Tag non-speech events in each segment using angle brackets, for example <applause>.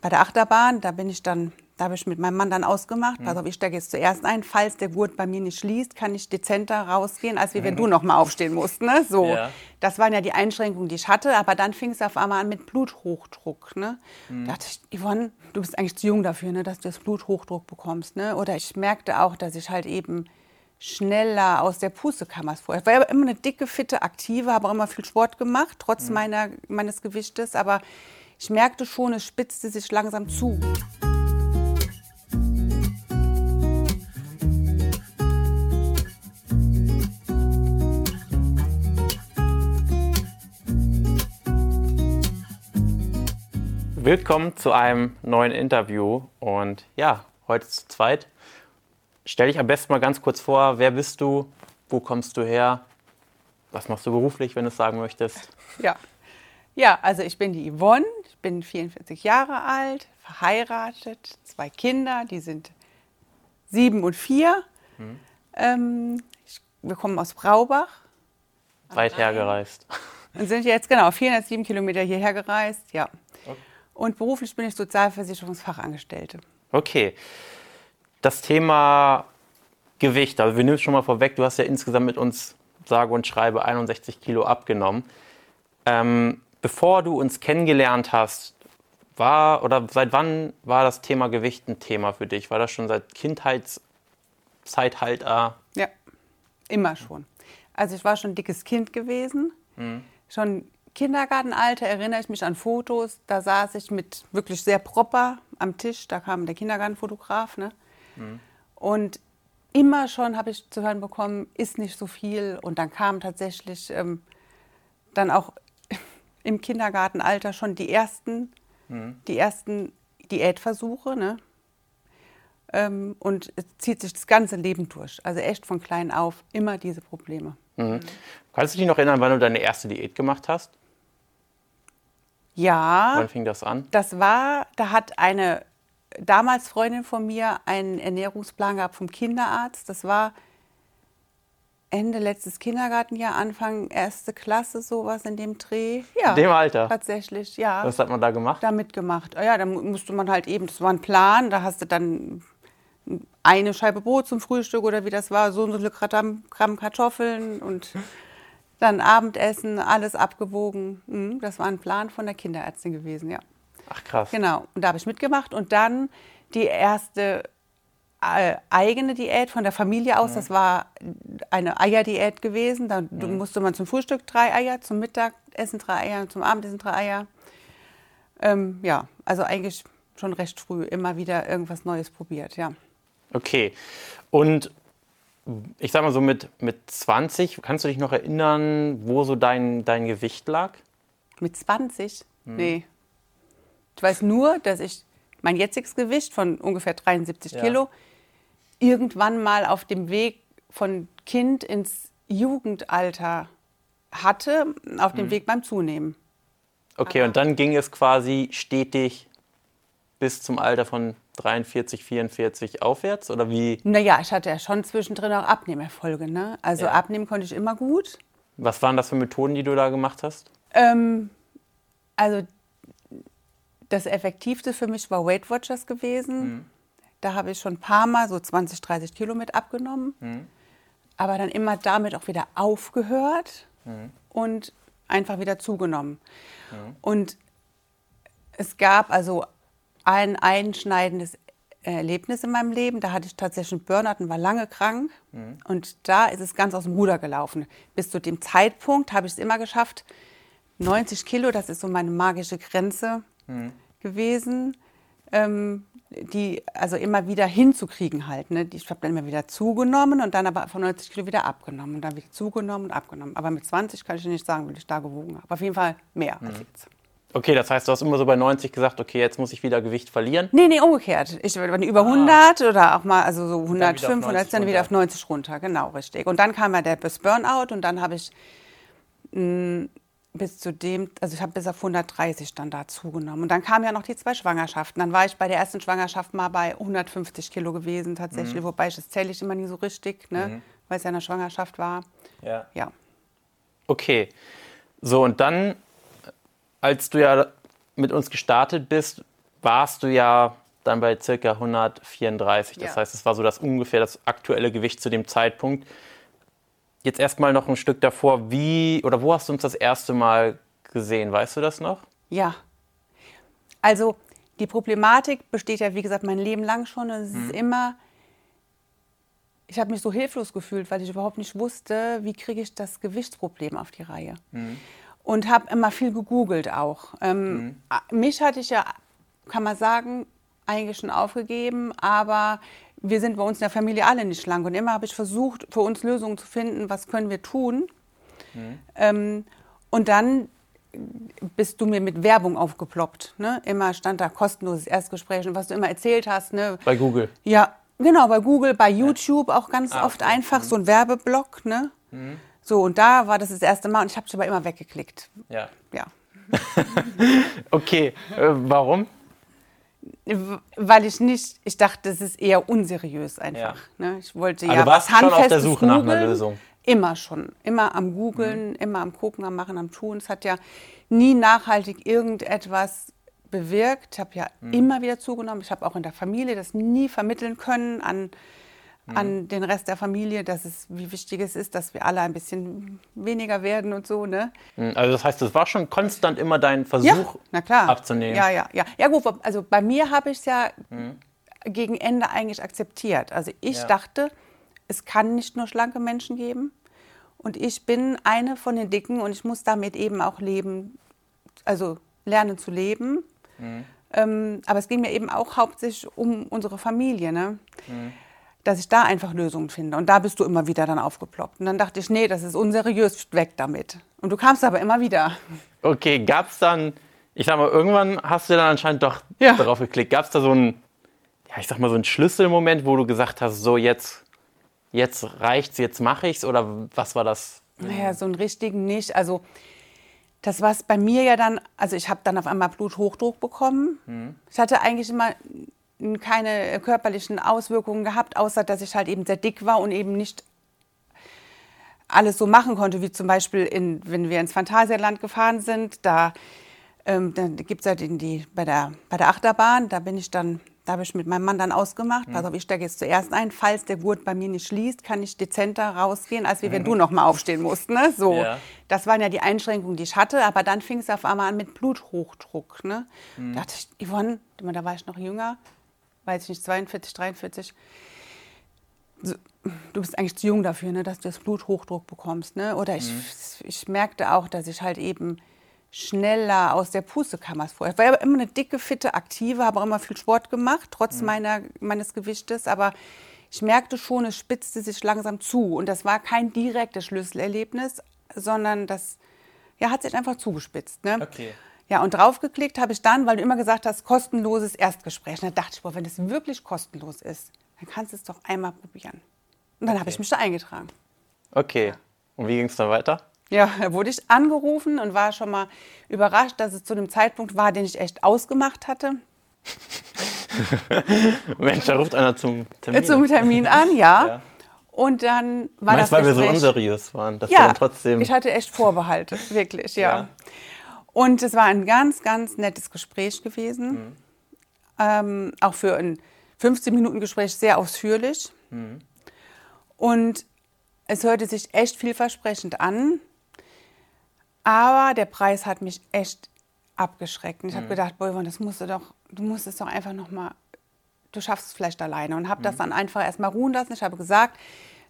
bei der Achterbahn, da bin ich dann, da habe ich mit meinem Mann dann ausgemacht, pass auf, ich steige jetzt zuerst ein, falls der Gurt bei mir nicht schließt, kann ich dezenter rausgehen, als wie wenn du noch mal aufstehen musst, ne? So. Ja. Das waren ja die Einschränkungen, die ich hatte, aber dann fing es auf einmal an mit Bluthochdruck, ne? Da dachte ich, Yvonne, du bist eigentlich zu jung dafür, ne, dass du das Bluthochdruck bekommst, ne? Oder ich merkte auch, dass ich halt eben schneller aus der Puste kam als vorher. Ich war ja immer eine dicke, fitte, aktive, habe auch immer viel Sport gemacht, trotz meiner, meines Gewichtes. Aber ich merkte schon, es spitzte sich langsam zu. Willkommen zu einem neuen Interview und ja, heute zu zweit. Stell dich am besten mal ganz kurz vor, wer bist du, wo kommst du her, was machst du beruflich, wenn du es sagen möchtest. Ja. ja, also ich bin die Yvonne, bin 44 Jahre alt, verheiratet, zwei Kinder, die sind sieben und vier. Ähm, ich, wir kommen aus Braubach Weit hergereist. und sind jetzt genau 407 Kilometer hierher gereist. Ja. Und beruflich bin ich Sozialversicherungsfachangestellte. Okay. Das Thema Gewicht, also wir nehmen es schon mal vorweg, du hast ja insgesamt mit uns sage und schreibe 61 Kilo abgenommen. Ähm, bevor du uns kennengelernt hast, war oder seit wann war das Thema Gewicht ein Thema für dich? War das schon seit Kindheitszeit halt? Äh, Ja, immer schon. Also ich war schon ein dickes Kind gewesen. Schon Kindergartenalter erinnere ich mich an Fotos. Da saß ich mit wirklich sehr proper am Tisch. Da kam der Kindergartenfotograf. Ne? Und immer schon habe ich zu hören bekommen, ist nicht so viel. Und dann kamen tatsächlich ähm, dann auch im Kindergartenalter schon die ersten, die ersten Diätversuche. Ne? Ähm, und es zieht sich das ganze Leben durch. Also echt von klein auf immer diese Probleme. kannst du dich noch erinnern, wann du deine erste Diät gemacht hast? Ja, Wann fing das an? das war, da hat eine damals Freundin von mir einen Ernährungsplan gehabt vom Kinderarzt. Das war Ende letztes Kindergartenjahr, Anfang erste Klasse, sowas in dem Dreh. Ja, In dem Alter? tatsächlich, ja. Was hat man da gemacht? da mitgemacht. Ja, da mu- musste man halt eben, das war ein Plan, da hast du dann eine Scheibe Brot zum Frühstück oder wie das war, so und so viele Gramm, Kartoffeln und dann Abendessen, alles abgewogen. Mhm, Das war ein Plan von der Kinderärztin gewesen, ja. Ach krass. Genau, und da habe ich mitgemacht und dann die erste eigene Diät von der Familie aus, das war eine Eierdiät gewesen. Da musste man zum Frühstück drei Eier, zum Mittagessen drei Eier, zum Abendessen drei Eier. Ähm, ja, also eigentlich schon recht früh immer wieder irgendwas Neues probiert, ja. Okay. Und ich sag mal so mit, mit 20, kannst du dich noch erinnern, wo so dein, dein Gewicht lag? Mit 20? Nee. Ich weiß nur, dass ich mein jetziges Gewicht von ungefähr 73 Ja. Kilo irgendwann mal auf dem Weg von Kind ins Jugendalter hatte, auf dem Weg beim Zunehmen. Okay, und dann ging es quasi stetig bis zum Alter von 43, 44 aufwärts? Oder wie? Naja, ich hatte ja schon zwischendrin auch Abnehmerfolge. Ne? Also Ja. abnehmen konnte ich immer gut. Was waren das für Methoden, die du da gemacht hast? Ähm, also das Effektivste für mich war Weight Watchers gewesen. Da habe ich schon ein paar Mal so 20, 30 Kilo mit abgenommen. Aber dann immer damit auch wieder aufgehört und einfach wieder zugenommen. Und es gab also ein einschneidendes Erlebnis in meinem Leben. Da hatte ich tatsächlich einen Burnout und war lange krank. Und da ist es ganz aus dem Ruder gelaufen. Bis zu dem Zeitpunkt habe ich es immer geschafft, 90 Kilo, das ist so meine magische Grenze gewesen, ähm, die also immer wieder hinzukriegen halt. Ne? Ich habe dann immer wieder zugenommen und dann aber von 90 Kilo wieder abgenommen und dann wieder zugenommen und abgenommen. Aber mit 20 kann ich dir nicht sagen, wie ich da gewogen habe. Auf jeden Fall mehr als jetzt. Okay, das heißt, du hast immer so bei 90 gesagt, okay, jetzt muss ich wieder Gewicht verlieren. Nee, nee, umgekehrt. Ich wenn über 100 oder auch mal, also so wieder auf 105, 90 110, wieder auf 90 runter. Genau, richtig. Und dann kam ja der Burnout und dann habe ich mh, bis zu dem, also ich habe bis auf 130 dann da zugenommen. Und dann kamen ja noch die zwei Schwangerschaften. Dann war ich bei der ersten Schwangerschaft mal bei 150 Kilo gewesen tatsächlich, wobei ich das zähle ich immer nie so richtig, ne? weil es ja eine Schwangerschaft war. Ja. Ja. Okay. So, und dann, als du ja mit uns gestartet bist, warst du ja dann bei circa 134. Das Ja. heißt, es war so das ungefähr das aktuelle Gewicht zu dem Zeitpunkt. Jetzt erstmal noch ein Stück davor, wie oder wo hast du uns das erste Mal gesehen? Weißt du das noch? Ja. Also die Problematik besteht ja, wie gesagt, mein Leben lang schon. Es ist immer, ich habe mich so hilflos gefühlt, weil ich überhaupt nicht wusste, wie kriege ich das Gewichtsproblem auf die Reihe. Und habe immer viel gegoogelt auch. Ähm, a- Mich hatte ich ja, kann man sagen, eigentlich schon aufgegeben, aber wir sind bei uns in der Familie alle nicht schlank. Und immer habe ich versucht, für uns Lösungen zu finden, was können wir tun. Ähm, und dann bist du mir mit Werbung aufgeploppt. Ne? Immer stand da kostenloses Erstgespräch und was du immer erzählt hast. Ne? Bei Google. Ja, genau, bei Google, bei YouTube auch ganz Ah, oft okay. einfach so ein Werbeblock. Ne? So, und da war das das erste Mal und ich habe dich aber immer weggeklickt. Ja. Ja. <laughs> Okay, äh, warum? Weil ich nicht, ich dachte, das ist eher unseriös einfach. Ja. Ne? Ich wollte Also ja warst was schon auf der Suche nach einer. Lösung. Immer schon. Immer am Googeln, immer am Gucken, am Machen, am Tun. Es hat ja nie nachhaltig irgendetwas bewirkt. Ich habe ja immer wieder zugenommen. Ich habe auch in der Familie das nie vermitteln können an, an den Rest der Familie, dass es, wie wichtig es ist, dass wir alle ein bisschen weniger werden und so. Ne? Hm, Also das heißt, es war schon konstant immer dein Ja, Versuch na klar. abzunehmen. Ja, ja, ja. Ja gut, also bei mir habe ich es ja gegen Ende eigentlich akzeptiert. Also ich Ja. dachte, es kann nicht nur schlanke Menschen geben. Und ich bin eine von den Dicken und ich muss damit eben auch leben, also lernen zu leben. Ähm, aber es ging mir eben auch hauptsächlich um unsere Familie, ne? Dass ich da einfach Lösungen finde. Und da bist du immer wieder dann aufgeploppt. Und dann dachte ich, nee, das ist unseriös, weg damit. Und du kamst aber immer wieder. Okay, gab es dann, ich sag mal, irgendwann hast du dann anscheinend doch Ja. darauf geklickt. Gab es da so einen, ja, ich sag mal, so einen Schlüsselmoment, wo du gesagt hast, so jetzt, jetzt reicht's, jetzt mache ich's? Oder was war das? Naja, so einen richtigen nicht. Also das war es bei mir ja dann, also ich habe dann auf einmal Bluthochdruck bekommen. Ich hatte eigentlich immer keine körperlichen Auswirkungen gehabt, außer dass ich halt eben sehr dick war und eben nicht alles so machen konnte, wie zum Beispiel, in, wenn wir ins Phantasialand gefahren sind, da, ähm, dann gibt es ja die, die, bei, der, bei der Achterbahn, da bin ich dann, da habe ich mit meinem Mann dann ausgemacht, pass auf, ich steige jetzt zuerst ein, falls der Gurt bei mir nicht schließt, kann ich dezenter rausgehen, als wie wenn du noch mal aufstehen musst, ne? So, Ja. das waren ja die Einschränkungen, die ich hatte, aber dann fing es auf einmal an mit Bluthochdruck, ne? Da dachte ich, Yvonne, da war ich noch jünger, weiß ich nicht, 42, 43, so, du bist eigentlich zu jung dafür, ne, dass du das Bluthochdruck bekommst. Ne? Oder ich, ich merkte auch, dass ich halt eben schneller aus der Puste kam als vorher. Ich war ja immer eine dicke, fitte, aktive, habe auch immer viel Sport gemacht, trotz meiner, meines Gewichtes. Aber ich merkte schon, es spitzte sich langsam zu. Und das war kein direktes Schlüsselerlebnis, sondern das ja, hat sich einfach zugespitzt. Ne? Okay. Ja, und draufgeklickt habe ich dann, weil du immer gesagt hast, kostenloses Erstgespräch. Und da dachte ich, boah, wenn es wirklich kostenlos ist, dann kannst du es doch einmal probieren. Und dann habe Okay. ich mich da eingetragen. Okay. Und wie ging es dann weiter? Ja, da wurde ich angerufen und war schon mal überrascht, dass es zu einem Zeitpunkt war, den ich echt ausgemacht hatte. <laughs> Mensch, da ruft einer zum Termin. Zum Termin an, ja. <laughs> Ja. Und dann war Meinst das weil wir so Gespräch- unseriös waren, dass wir Ja, dann trotzdem. ich hatte echt Vorbehalte, wirklich, ja. Ja. Und es war ein ganz, ganz nettes Gespräch gewesen. Mhm. Ähm, auch für ein 15-Minuten-Gespräch sehr ausführlich. Mhm. Und es hörte sich echt vielversprechend an. Aber der Preis hat mich echt abgeschreckt. Und ich Mhm. habe gedacht, Yvonne, das musst du doch, du musst es doch einfach noch mal, du schaffst es vielleicht alleine. Und habe das Mhm. dann einfach erstmal ruhen lassen. Ich habe gesagt,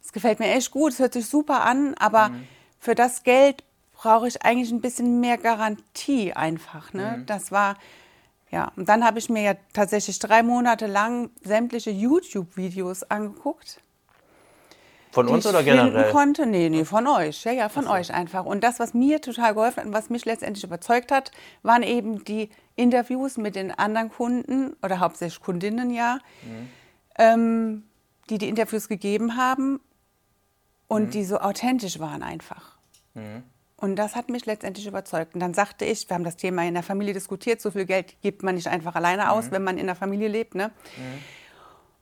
es gefällt mir echt gut, es hört sich super an, aber Mhm. für das Geld brauche ich eigentlich ein bisschen mehr Garantie einfach. Mhm. Ne? Das war, ja, und dann habe ich mir ja tatsächlich drei Monate lang sämtliche YouTube-Videos angeguckt Von uns oder generell? konnte. Nee, nee, von euch. Ja, ja, von euch einfach. Und das, was mir total geholfen hat und was mich letztendlich überzeugt hat, waren eben die Interviews mit den anderen Kunden oder hauptsächlich Kundinnen ja, Mhm. ähm, die die Interviews gegeben haben und Mhm. die so authentisch waren einfach. Und das hat mich letztendlich überzeugt. Und dann sagte ich, wir haben das Thema in der Familie diskutiert, so viel Geld gibt man nicht einfach alleine aus, wenn man in der Familie lebt. Ne?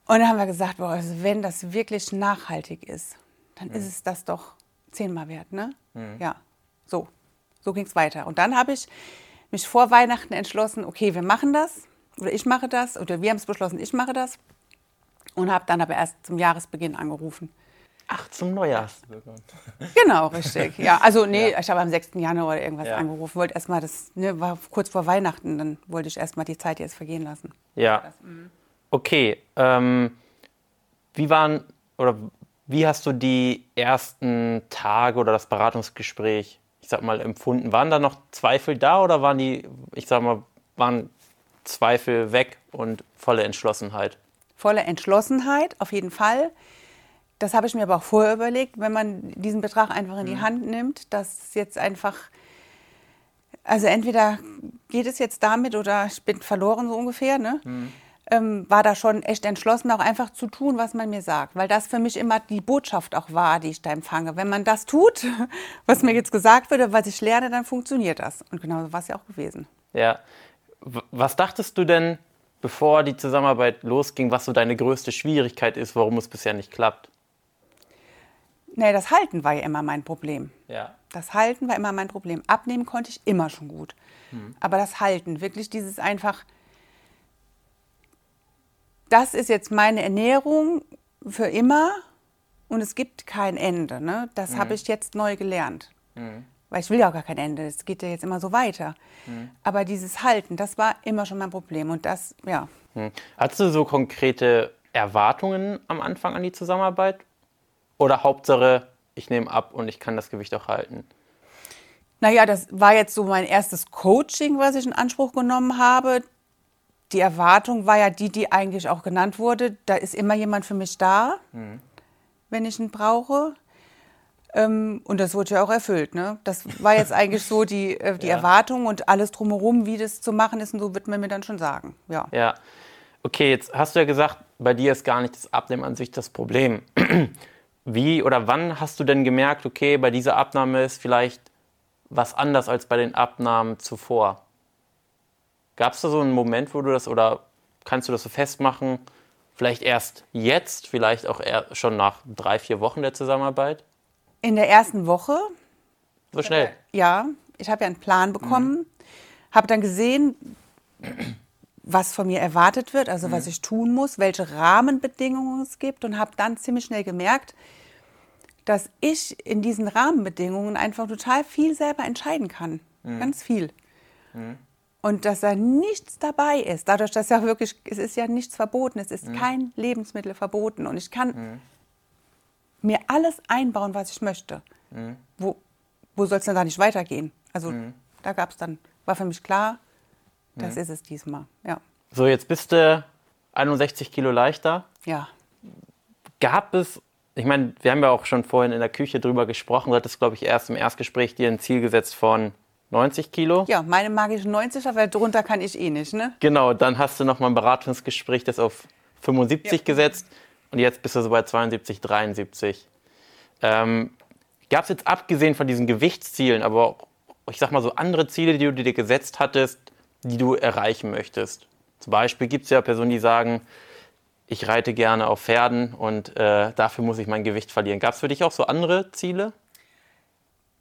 Und dann haben wir gesagt, boah, also wenn das wirklich nachhaltig ist, dann ist es das doch zehnmal wert. Ne? Ja, so. So ging es weiter. Und dann habe ich mich vor Weihnachten entschlossen, okay, wir machen das. oder ich mache das, oder wir haben es beschlossen, ich mache das. Und habe dann aber erst zum Jahresbeginn angerufen. Ach, zum Neujahrs. Genau, richtig. Ja, also nee, ja. ich habe am 6. Januar oder irgendwas ja. angerufen. Wollte erstmal das, ne, war kurz vor Weihnachten, dann wollte ich erstmal die Zeit jetzt vergehen lassen. Ja. Mhm. Okay. Ähm, wie waren oder wie hast du die ersten Tage oder das Beratungsgespräch, ich sag mal, empfunden? Waren da noch Zweifel da oder waren die, ich sag mal, waren Zweifel weg und volle Entschlossenheit? Volle Entschlossenheit, auf jeden Fall. Das habe ich mir aber auch vorher überlegt, wenn man diesen Betrag einfach in die mhm. Hand nimmt, dass jetzt einfach, also entweder geht es jetzt damit oder ich bin verloren so ungefähr, ne? Mhm. Ähm, war da schon echt entschlossen, auch einfach zu tun, was man mir sagt, weil das für mich immer die Botschaft auch war, die ich da empfange. Wenn man das tut, <laughs> was mir jetzt gesagt wird, was ich lerne, dann funktioniert das. Und genau so war es ja auch gewesen. Ja. Was dachtest du denn, bevor die Zusammenarbeit losging, was so deine größte Schwierigkeit ist, warum es bisher nicht klappt? Nee, das Halten war ja immer mein Problem. Ja. Das Halten war immer mein Problem. Abnehmen konnte ich immer schon gut. Hm. Aber das Halten, wirklich dieses einfach, das ist jetzt meine Ernährung für immer und es gibt kein Ende. Ne? Das mhm. habe ich jetzt neu gelernt. Mhm. Weil ich will ja auch gar kein Ende. Es geht ja jetzt immer so weiter. Mhm. Aber dieses Halten, das war immer schon mein Problem. Und das, ja. Mhm. Hattest du so konkrete Erwartungen am Anfang an die Zusammenarbeit? Oder Hauptsache, ich nehme ab und ich kann das Gewicht auch halten? Naja, das war jetzt so mein erstes Coaching, was ich in Anspruch genommen habe. Die Erwartung war ja die, die eigentlich auch genannt wurde. Da ist immer jemand für mich da, mhm. wenn ich ihn brauche. Ähm, und das wurde ja auch erfüllt. Ne? Das war jetzt <laughs> eigentlich so die, äh, die ja. Erwartung und alles drumherum, wie das zu machen ist. Und so wird man mir dann schon sagen. Ja. ja. Okay, jetzt hast du ja gesagt, bei dir ist gar nicht das Abnehmen an sich das Problem. <clears throat> Wie oder wann hast du denn gemerkt, okay, bei dieser Abnahme ist vielleicht was anders als bei den Abnahmen zuvor? Gab es da so einen Moment, wo du das oder kannst du das so festmachen? Vielleicht erst jetzt, vielleicht auch schon nach drei, vier Wochen der Zusammenarbeit? In der ersten Woche. So schnell? Ja, ich habe ja einen Plan bekommen, mhm. habe dann gesehen, was von mir erwartet wird, also mhm. was ich tun muss, welche Rahmenbedingungen es gibt und habe dann ziemlich schnell gemerkt, dass ich in diesen Rahmenbedingungen einfach total viel selber entscheiden kann. Mhm. Ganz viel. Mhm. Und dass da nichts dabei ist, dadurch, dass ja wirklich, es ist ja nichts verboten, es ist mhm. kein Lebensmittel verboten und ich kann mhm. mir alles einbauen, was ich möchte. Mhm. Wo, wo soll es denn da nicht weitergehen? Also mhm. da gab es dann, war für mich klar, das ist es diesmal, ja. So, jetzt bist du 61 Kilo leichter. Ja. Gab es ich meine, wir haben ja auch schon vorhin in der Küche drüber gesprochen. Du hattest, glaube ich, erst im Erstgespräch dir ein Ziel gesetzt von 90 Kilo. Ja, meine magischen 90er, weil drunter kann ich eh nicht, ne? Genau, dann hast du noch mal ein Beratungsgespräch, das auf 75 ja. gesetzt und jetzt bist du so bei 72, 73. Ähm, Gab es jetzt abgesehen von diesen Gewichtszielen, aber auch, ich sag mal so andere Ziele, die du dir gesetzt hattest, die du erreichen möchtest? Zum Beispiel gibt es ja Personen, die sagen, ich reite gerne auf Pferden und äh, dafür muss ich mein Gewicht verlieren. Gab es für dich auch so andere Ziele?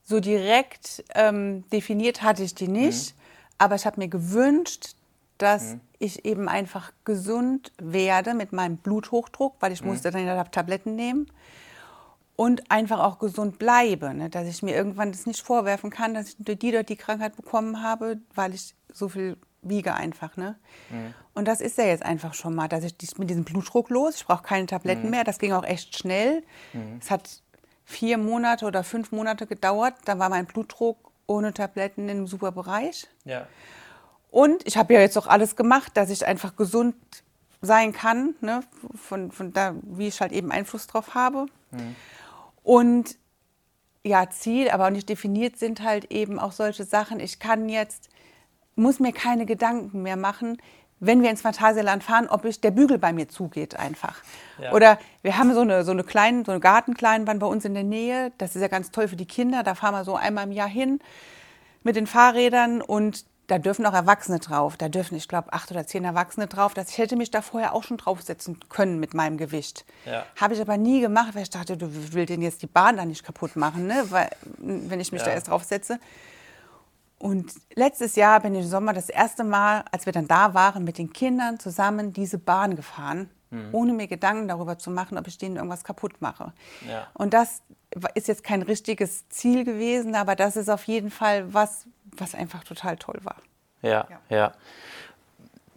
So direkt ähm, definiert hatte ich die nicht, mhm. aber ich habe mir gewünscht, dass mhm. ich eben einfach gesund werde mit meinem Bluthochdruck, weil ich mhm. musste dann Tabletten nehmen und einfach auch gesund bleibe, ne? dass ich mir irgendwann das nicht vorwerfen kann, dass ich die dort die Krankheit bekommen habe, weil ich so viel wiege einfach. Ne? Mhm. Und das ist ja jetzt einfach schon mal, dass ich mit diesem Blutdruck los, ich brauche keine Tabletten mhm. mehr, das ging auch echt schnell. Mhm. Es hat vier Monate oder fünf Monate gedauert, da war mein Blutdruck ohne Tabletten in einem super Bereich. Ja. Und ich habe ja jetzt auch alles gemacht, dass ich einfach gesund sein kann, ne? von, von da, wie ich halt eben Einfluss drauf habe. Mhm. Und ja, Ziel, aber auch nicht definiert sind halt eben auch solche Sachen. Ich kann jetzt muss mir keine Gedanken mehr machen, wenn wir ins Phantasialand fahren, ob ich, der Bügel bei mir zugeht einfach. Ja. Oder wir haben so eine, so eine, kleine, so eine Gartenkleinbahn bei uns in der Nähe. Das ist ja ganz toll für die Kinder. Da fahren wir so einmal im Jahr hin mit den Fahrrädern und da dürfen auch Erwachsene drauf. Da dürfen, ich glaube, acht oder zehn Erwachsene drauf. Das, ich hätte mich da vorher auch schon draufsetzen können mit meinem Gewicht. Ja. Habe ich aber nie gemacht, weil ich dachte, du willst den jetzt die Bahn da nicht kaputt machen, ne? weil, wenn ich mich ja. da erst draufsetze. Und letztes Jahr bin ich im Sommer das erste Mal, als wir dann da waren, mit den Kindern zusammen diese Bahn gefahren, mhm. ohne mir Gedanken darüber zu machen, ob ich denen irgendwas kaputt mache. Ja. Und das ist jetzt kein richtiges Ziel gewesen, aber das ist auf jeden Fall was, was einfach total toll war. Ja, ja. ja.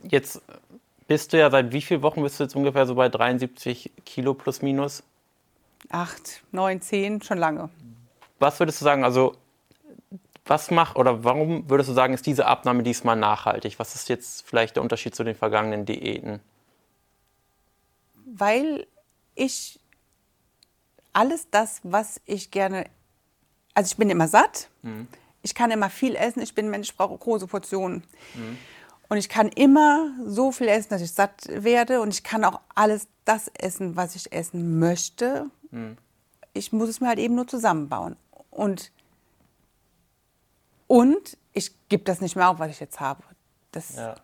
Jetzt bist du ja seit wie vielen Wochen bist du jetzt ungefähr so bei 73 Kilo plus minus? Acht, neun, zehn, schon lange. Was würdest du sagen, also was macht oder warum würdest du sagen, ist diese Abnahme diesmal nachhaltig? Was ist jetzt vielleicht der Unterschied zu den vergangenen Diäten? Weil ich alles das, was ich gerne, also ich bin immer satt, mhm. ich kann immer viel essen, ich bin Mensch, ich brauche große Portionen. Mhm. Und ich kann immer so viel essen, dass ich satt werde und ich kann auch alles das essen, was ich essen möchte. Mhm. Ich muss es mir halt eben nur zusammenbauen. Und, und ich gebe das nicht mehr auf, was ich jetzt habe. Das, ja.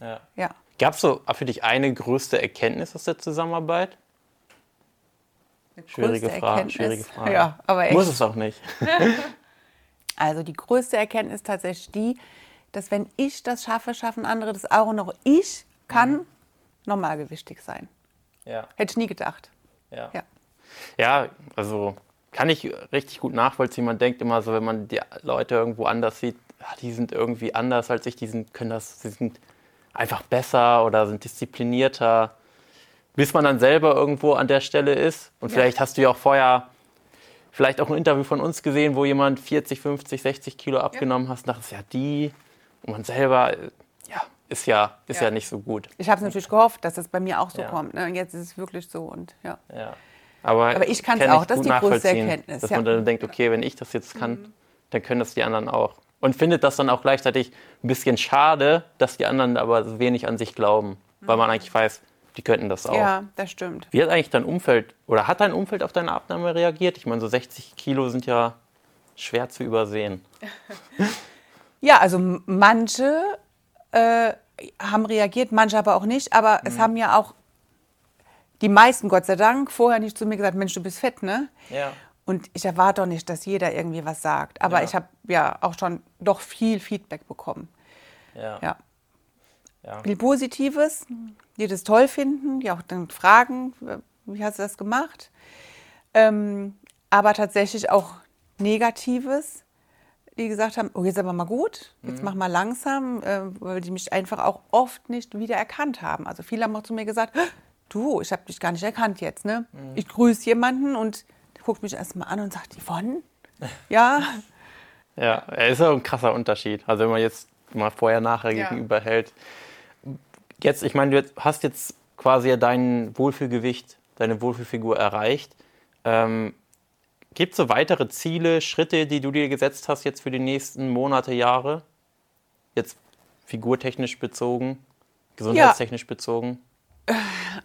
ja. ja. Gab es so für dich eine größte Erkenntnis aus der Zusammenarbeit? Schwierige Frage, schwierige Frage. Ja, aber echt. Muss es auch nicht. <laughs> also die größte Erkenntnis ist tatsächlich die, dass wenn ich das schaffe, schaffen andere das auch. Auch ich kann mhm. normalgewichtig sein. Ja. Hätte ich nie gedacht. Ja. ja. Ja, also kann ich richtig gut nachvollziehen. Man denkt immer so, wenn man die Leute irgendwo anders sieht, die sind irgendwie anders als ich, die sind, können das, die sind einfach besser oder sind disziplinierter, bis man dann selber irgendwo an der Stelle ist. Und vielleicht ja. hast du ja auch vorher vielleicht auch ein Interview von uns gesehen, wo jemand 40, 50, 60 Kilo abgenommen ja. hast, dachtest ja die und man selber, ja, ist ja, ist ja. ja nicht so gut. Ich habe es natürlich gehofft, dass es bei mir auch so kommt. Ne? Jetzt ist es wirklich so und ja. Ja. Aber, Aber ich kann es auch, das ist die größte Erkenntnis. Dass man dann denkt, okay, wenn ich das jetzt kann, mhm. dann können das die anderen auch. Und findet das dann auch gleichzeitig ein bisschen schade, dass die anderen aber wenig an sich glauben. Mhm. Weil man mhm. eigentlich weiß, die könnten das auch. Ja, das stimmt. Wie hat eigentlich dein Umfeld oder hat dein Umfeld auf deine Abnahme reagiert? Ich meine, so 60 Kilo sind ja schwer zu übersehen. <laughs> ja, also manche äh, haben reagiert, manche aber auch nicht. Aber mhm. es haben ja auch die meisten, Gott sei Dank, vorher nicht zu mir gesagt, Mensch, du bist fett, ne? Ja. Und ich erwarte doch nicht, dass jeder irgendwie was sagt. Aber ja. ich habe ja auch schon doch viel Feedback bekommen. Ja. ja. ja. Viel Positives, die das toll finden, die auch dann fragen, wie hast du das gemacht? Ähm, aber tatsächlich auch Negatives, die gesagt haben, oh, jetzt aber mal gut, jetzt mhm. mach mal langsam, äh, weil die mich einfach auch oft nicht wieder erkannt haben. Also viele haben auch zu mir gesagt, du, ich habe dich gar nicht erkannt jetzt. Ne? Mhm. Ich grüße jemanden und der guckt mich erstmal an und sagt, Yvonne? <laughs> ja. Ja, ist auch ein krasser Unterschied. Also wenn man jetzt mal vorher, nachher ja. gegenüber hält. Jetzt, ich meine, du hast jetzt quasi dein Wohlfühlgewicht, deine Wohlfühlfigur erreicht. Ähm, Gibt es so weitere Ziele, Schritte, die du dir gesetzt hast jetzt für die nächsten Monate, Jahre? Jetzt figurtechnisch bezogen, gesundheitstechnisch ja. bezogen?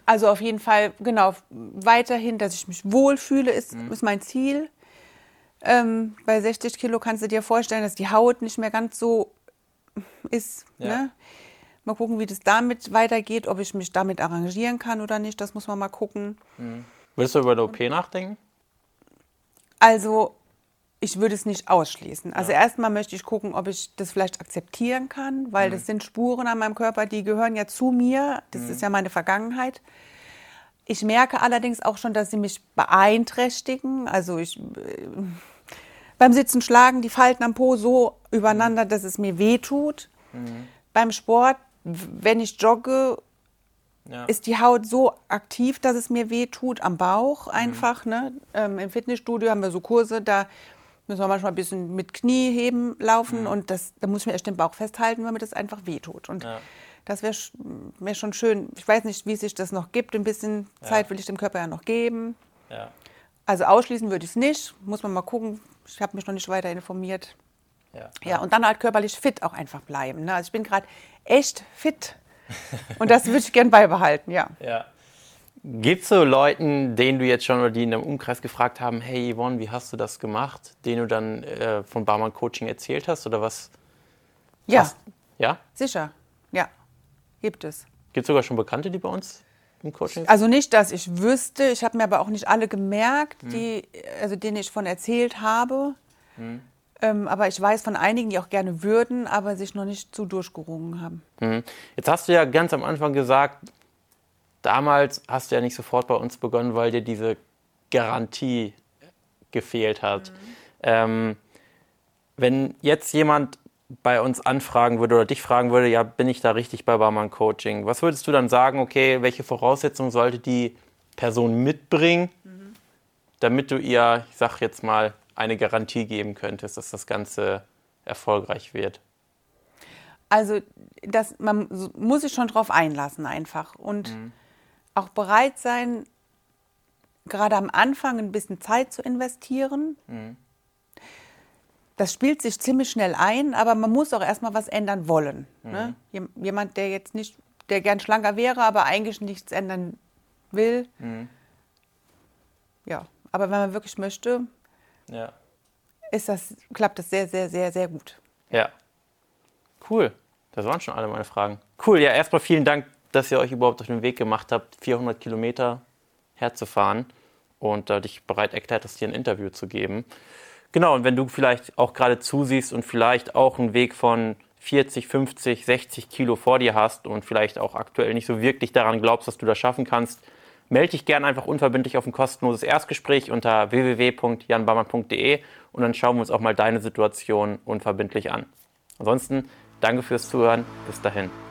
Also auf jeden Fall, genau, weiterhin, dass ich mich wohlfühle, ist, mhm. ist mein Ziel. Ähm, bei 60 Kilo kannst du dir vorstellen, dass die Haut nicht mehr ganz so ist. Ja. Ne? Mal gucken, wie das damit weitergeht, ob ich mich damit arrangieren kann oder nicht, das muss man mal gucken. Mhm. Willst du über die OP nachdenken? Also ich würde es nicht ausschließen. Also ja. erstmal möchte ich gucken, ob ich das vielleicht akzeptieren kann, weil mhm. das sind Spuren an meinem Körper, die gehören ja zu mir. Das mhm. ist ja meine Vergangenheit. Ich merke allerdings auch schon, dass sie mich beeinträchtigen. Also ich äh, beim Sitzen schlagen die Falten am Po so übereinander, mhm. dass es mir weh tut. Mhm. Beim Sport, wenn ich jogge, ja. ist die Haut so aktiv, dass es mir weh tut am Bauch einfach. Mhm. Ne? Ähm, Im Fitnessstudio haben wir so Kurse, da müssen wir manchmal ein bisschen mit Knieheben laufen mhm. und das, da muss ich mir erst den Bauch festhalten, weil mir das einfach wehtut. Und ja. das wäre wär schon schön. Ich weiß nicht, wie sich das noch gibt. Ein bisschen ja. Zeit will ich dem Körper ja noch geben. Ja. Also ausschließen würde ich es nicht. Muss man mal gucken. Ich habe mich noch nicht weiter informiert. Ja, ja, und dann halt körperlich fit auch einfach bleiben. Ne? Also ich bin gerade echt fit. <laughs> Und das würde ich gern beibehalten, ja. ja. Gibt es so Leuten, denen du jetzt schon oder die in deinem Umkreis gefragt haben, hey Yvonne, wie hast du das gemacht, denen du dann äh, von Barmann Coaching erzählt hast oder was? Ja. Hast, ja? Sicher. Ja. Gibt es. Gibt es sogar schon Bekannte, die bei uns im Coaching sind? Also nicht, dass ich wüsste. Ich habe mir aber auch nicht alle gemerkt, hm. die, also denen ich von erzählt habe. Hm. Ähm, aber ich weiß von einigen, die auch gerne würden, aber sich noch nicht zu durchgerungen haben. Mhm. Jetzt hast du ja ganz am Anfang gesagt, damals hast du ja nicht sofort bei uns begonnen, weil dir diese Garantie gefehlt hat. Mhm. Ähm, wenn jetzt jemand bei uns anfragen würde oder dich fragen würde, ja, bin ich da richtig bei Barmann Coaching? Was würdest du dann sagen, okay, welche Voraussetzungen sollte die Person mitbringen, mhm. damit du ihr, ich sag jetzt mal, eine Garantie geben könntest, dass das Ganze erfolgreich wird? Also, das, man muss sich schon drauf einlassen einfach und mhm. Auch bereit sein, gerade am Anfang ein bisschen Zeit zu investieren. Mhm das spielt sich ziemlich schnell ein, aber man muss auch erstmal was ändern wollen. Ne? Mhm. Ne? Jemand, der jetzt nicht, der gern schlanker wäre, aber eigentlich nichts ändern will. Mhm. Ja, aber wenn man wirklich möchte, ja. ist das, klappt das sehr, sehr, sehr, sehr gut. Ja. Cool. Das waren schon alle meine Fragen. Cool, ja, erstmal vielen Dank, dass ihr euch überhaupt auf den Weg gemacht habt, 400 Kilometer herzufahren und äh, dich bereit erklärt hast, dir ein Interview zu geben. Genau, und wenn du vielleicht auch gerade zusiehst und vielleicht auch einen Weg von 40, 50, 60 Kilo vor dir hast und vielleicht auch aktuell nicht so wirklich daran glaubst, dass du das schaffen kannst, melde dich gerne einfach unverbindlich auf ein kostenloses Erstgespräch unter www.janbammer.de und dann schauen wir uns auch mal deine Situation unverbindlich an. Ansonsten danke fürs Zuhören. Bis dahin.